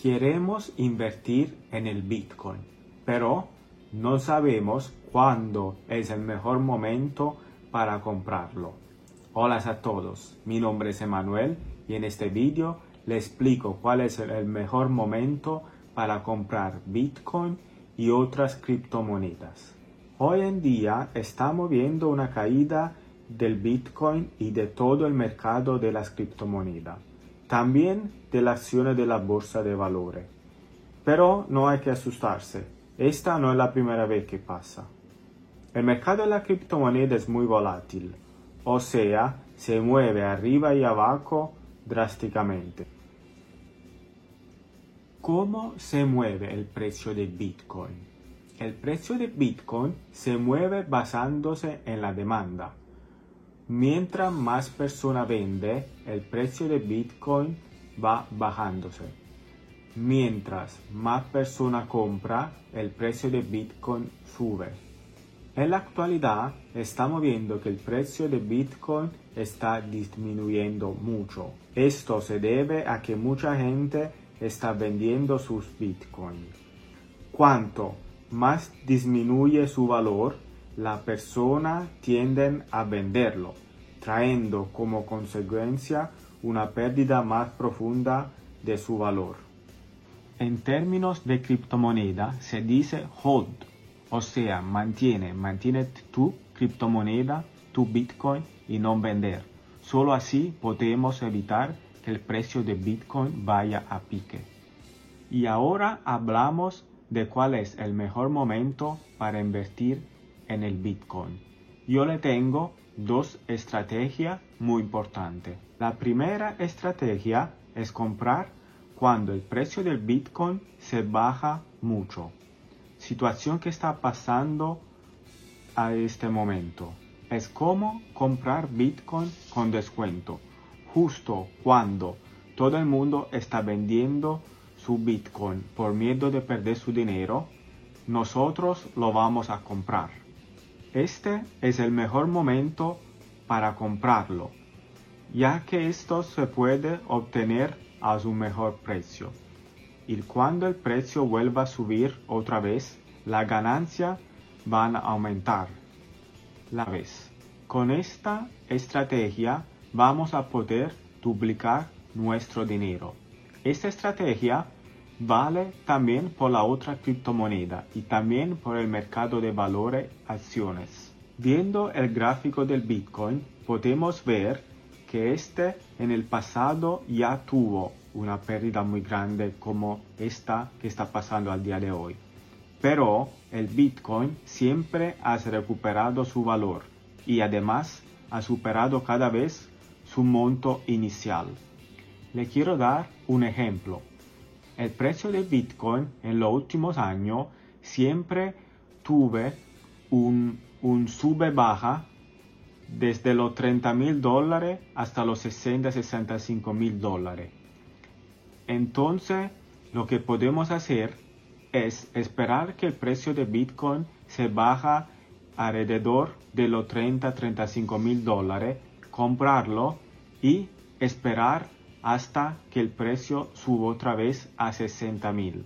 Queremos invertir en el Bitcoin, pero no sabemos cuándo es el mejor momento para comprarlo. Hola a todos, mi nombre es Emanuel y en este vídeo le explico cuál es el mejor momento para comprar Bitcoin y otras criptomonedas. Hoy en día estamos viendo una caída del Bitcoin y de todo el mercado de las criptomonedas, también de las acciones de la bolsa de valores. Pero no hay que asustarse, esta no es la primera vez que pasa. El mercado de la criptomoneda es muy volátil, o sea, se mueve arriba y abajo drásticamente. ¿Cómo se mueve el precio de Bitcoin? El precio de Bitcoin se mueve basándose en la demanda. Mientras más persona vende, el precio de Bitcoin va bajándose. Mientras más persona compra, el precio de Bitcoin sube. En la actualidad estamos viendo que el precio de Bitcoin está disminuyendo mucho. Esto se debe a que mucha gente está vendiendo sus Bitcoin. ¿Cuánto más disminuye su valor, la persona tiende a venderlo, trayendo como consecuencia una pérdida más profunda de su valor. En términos de criptomoneda se dice hold, o sea, mantiene, mantiene tu criptomoneda, tu Bitcoin y no vender. Solo así podemos evitar que el precio de Bitcoin vaya a pique. Y ahora hablamos de cuál es el mejor momento para invertir en el Bitcoin. Yo le tengo dos estrategias muy importantes. La primera estrategia es comprar cuando el precio del Bitcoin se baja mucho. Situación que está pasando a este momento. Es como comprar Bitcoin con descuento. Justo cuando todo el mundo está vendiendo su Bitcoin por miedo de perder su dinero, nosotros lo vamos a comprar. Este es el mejor momento para comprarlo, ya que esto se puede obtener a su mejor precio. Y cuando el precio vuelva a subir otra vez, la ganancia van a aumentar la vez. Con esta estrategia vamos a poder duplicar nuestro dinero. Esta estrategia vale también por la otra criptomoneda y también por el mercado de valores acciones. Viendo el gráfico del Bitcoin, podemos ver que este en el pasado ya tuvo una pérdida muy grande como esta que está pasando al día de hoy. Pero el Bitcoin siempre ha recuperado su valor y además ha superado cada vez su monto inicial. Le quiero dar un ejemplo. El precio de Bitcoin en los últimos años siempre tuve un, un sube-baja desde los 30 mil dólares hasta los 60, 65 mil dólares. Entonces, lo que podemos hacer es esperar que el precio de Bitcoin se baja alrededor de los 30, 35 mil dólares, comprarlo y esperar hasta que el precio suba otra vez a 60 mil.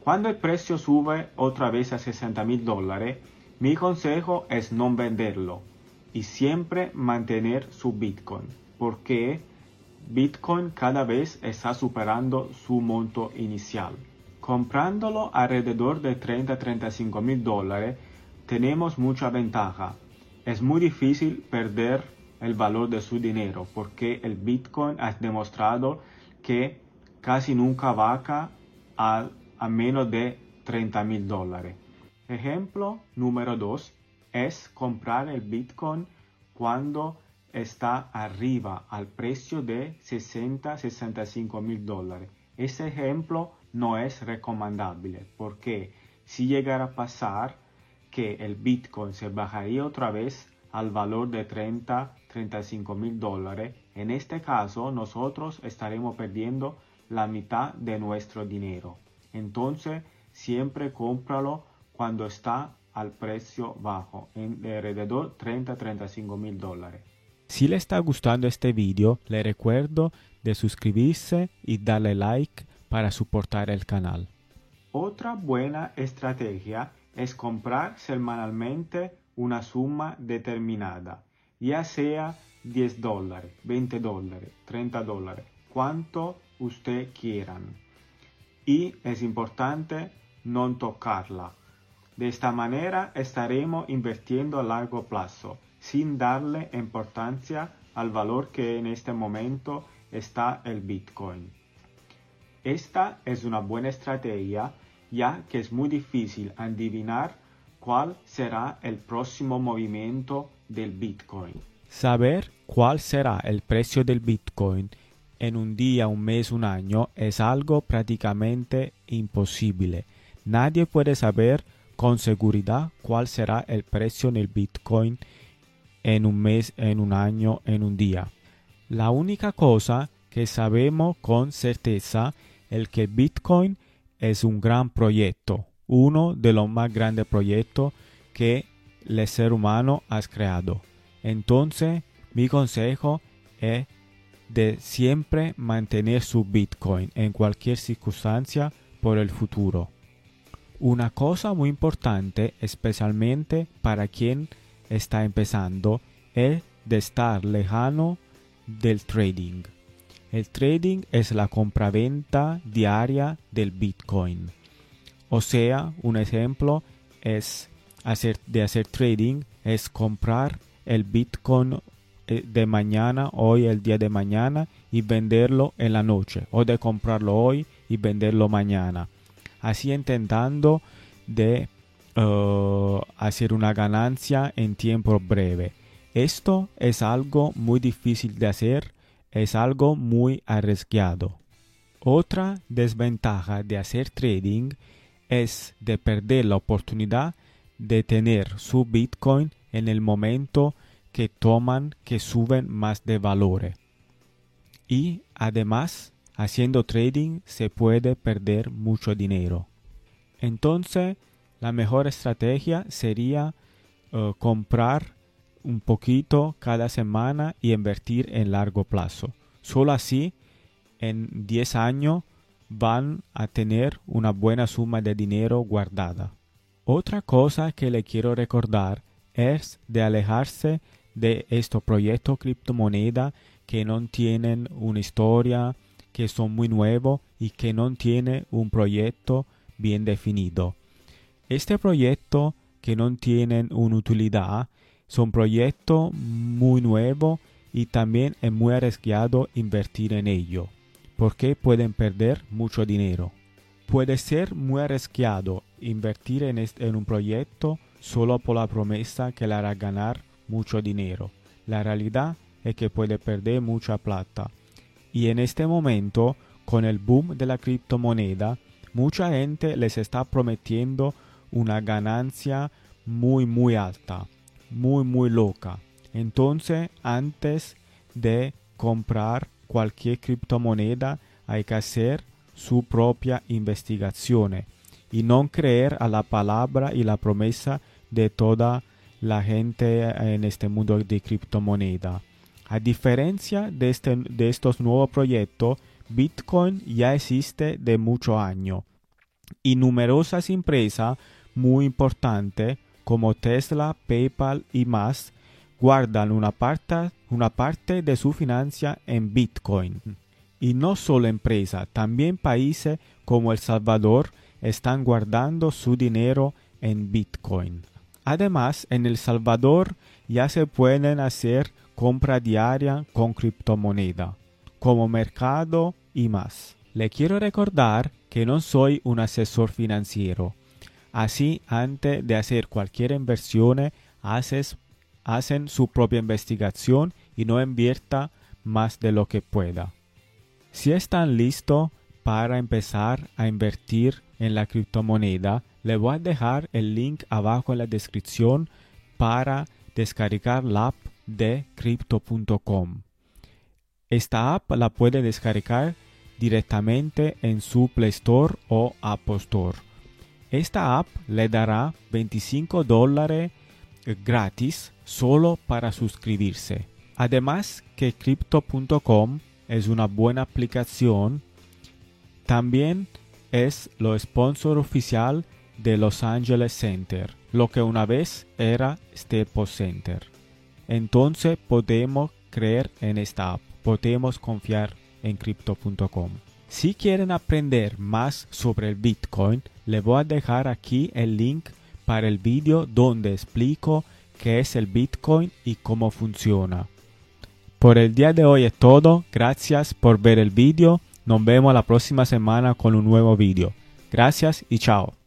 Cuando el precio sube otra vez a 60 mil dólares, mi consejo es no venderlo y siempre mantener su Bitcoin, porque Bitcoin cada vez está superando su monto inicial. Comprándolo alrededor de 30-35 mil dólares, tenemos mucha ventaja. Es muy difícil perder el valor de su dinero, porque el Bitcoin ha demostrado que casi nunca baja a, a menos de 30 mil dólares. Ejemplo número 2 es comprar el Bitcoin cuando está arriba al precio de 60-65 mil dólares. Ese ejemplo no es recomendable porque si llegara a pasar que el Bitcoin se bajaría otra vez al valor de 30, 35 mil dólares, en este caso nosotros estaremos perdiendo la mitad de nuestro dinero. Entonces, siempre cómpralo cuando está al precio bajo, en alrededor 30-35 mil dólares. Si le está gustando este video, le recuerdo de suscribirse y darle like para soportar el canal. Otra buena estrategia es comprar semanalmente una suma determinada, ya sea 10 dólares, 20 dólares, 30 dólares, cuanto usted quieran. Y es importante no tocarla. De esta manera estaremos invirtiendo a largo plazo, sin darle importancia al valor que en este momento está el Bitcoin. Esta es una buena estrategia ya que es muy difícil adivinar cuál será el próximo movimiento del Bitcoin. Saber cuál será el precio del Bitcoin en un día, un mes, un año es algo prácticamente imposible. Nadie puede saber con seguridad cuál será el precio del Bitcoin en un mes, en un año, en un día. La única cosa que sabemos con certeza es que Bitcoin es un gran proyecto, uno de los más grandes proyectos que el ser humano ha creado. Entonces, mi consejo es de siempre mantener su Bitcoin en cualquier circunstancia por el futuro. Una cosa muy importante, especialmente para quien está empezando, es de estar lejano del trading. El trading es la compraventa diaria del Bitcoin. O sea, un ejemplo es hacer, de hacer trading es comprar el Bitcoin eh, de mañana, hoy el día de mañana y venderlo en la noche o de comprarlo hoy y venderlo mañana. Así intentando de uh, hacer una ganancia en tiempo breve. Esto es algo muy difícil de hacer es algo muy arriesgado. Otra desventaja de hacer trading es de perder la oportunidad de tener su Bitcoin en el momento que toman que suben más de valor. Y además, haciendo trading se puede perder mucho dinero. Entonces, la mejor estrategia sería eh, comprar un poquito cada semana y invertir en largo plazo. Solo así, en 10 años, van a tener una buena suma de dinero guardada. Otra cosa que le quiero recordar es de alejarse de estos proyectos criptomoneda que no tienen una historia, que son muy nuevos y que no tienen un proyecto bien definido. Este proyecto que no tienen una utilidad son proyectos muy nuevos y también es muy arriesgado invertir en ello, porque pueden perder mucho dinero. Puede ser muy arriesgado invertir en, en un proyecto solo por la promesa que le hará ganar mucho dinero. La realidad es que puede perder mucha plata. Y en este momento, con el boom de la criptomoneda, mucha gente les está prometiendo una ganancia muy muy alta muy muy loca. Entonces, antes de comprar cualquier criptomoneda, hay que hacer su propia investigación y no creer a la palabra y la promesa de toda la gente en este mundo de criptomoneda. A diferencia de, este, de estos nuevos proyectos, Bitcoin ya existe de muchos años y numerosas empresas muy importantes como Tesla, PayPal y más, guardan una parte, una parte de su financia en Bitcoin. Y no solo empresas, también países como El Salvador están guardando su dinero en Bitcoin. Además, en El Salvador ya se pueden hacer compra diaria con criptomoneda, como mercado y más. Le quiero recordar que no soy un asesor financiero Así, antes de hacer cualquier inversión, haces, hacen su propia investigación y no invierta más de lo que pueda. Si están listos para empezar a invertir en la criptomoneda, le voy a dejar el link abajo en la descripción para descargar la app de crypto.com. Esta app la puede descargar directamente en su Play Store o Apple Store. Esta app le dará 25 dólares gratis solo para suscribirse. Además que crypto.com es una buena aplicación También es lo sponsor oficial de Los Angeles Center, lo que una vez era Staples Center. Entonces podemos creer en esta app, podemos confiar en crypto.com. Si quieren aprender más sobre el Bitcoin, le voy a dejar aquí el link para el vídeo donde explico qué es el Bitcoin y cómo funciona. Por el día de hoy es todo, gracias por ver el vídeo, nos vemos la próxima semana con un nuevo vídeo. Gracias y chao.